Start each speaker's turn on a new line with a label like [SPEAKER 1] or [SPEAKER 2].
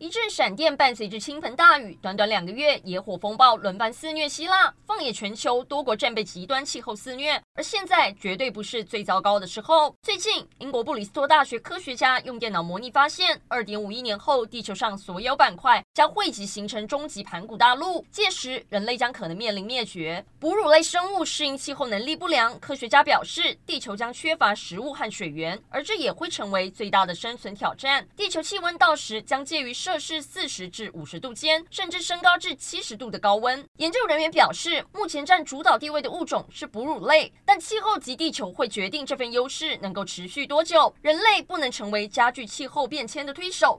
[SPEAKER 1] 一阵闪电伴随着倾盆大雨，短短两个月，野火风暴轮番肆虐希腊。放眼全球，多国正被极端气候肆虐，而现在绝对不是最糟糕的时候。最近，英国布里斯托大学科学家用电脑模拟发现，二点五亿年后，地球上所有板块将汇集形成终极盘古大陆，届时人类将可能面临灭绝。哺乳类生物适应气候能力不良，科学家表示，地球将缺乏食物和水源，而这也会成为最大的生存挑战。地球气温到时将介于这是四十至五十度间，甚至升高至七十度的高温。研究人员表示，目前占主导地位的物种是哺乳类，但气候及地球会决定这份优势能够持续多久。人类不能成为加剧气候变迁的推手，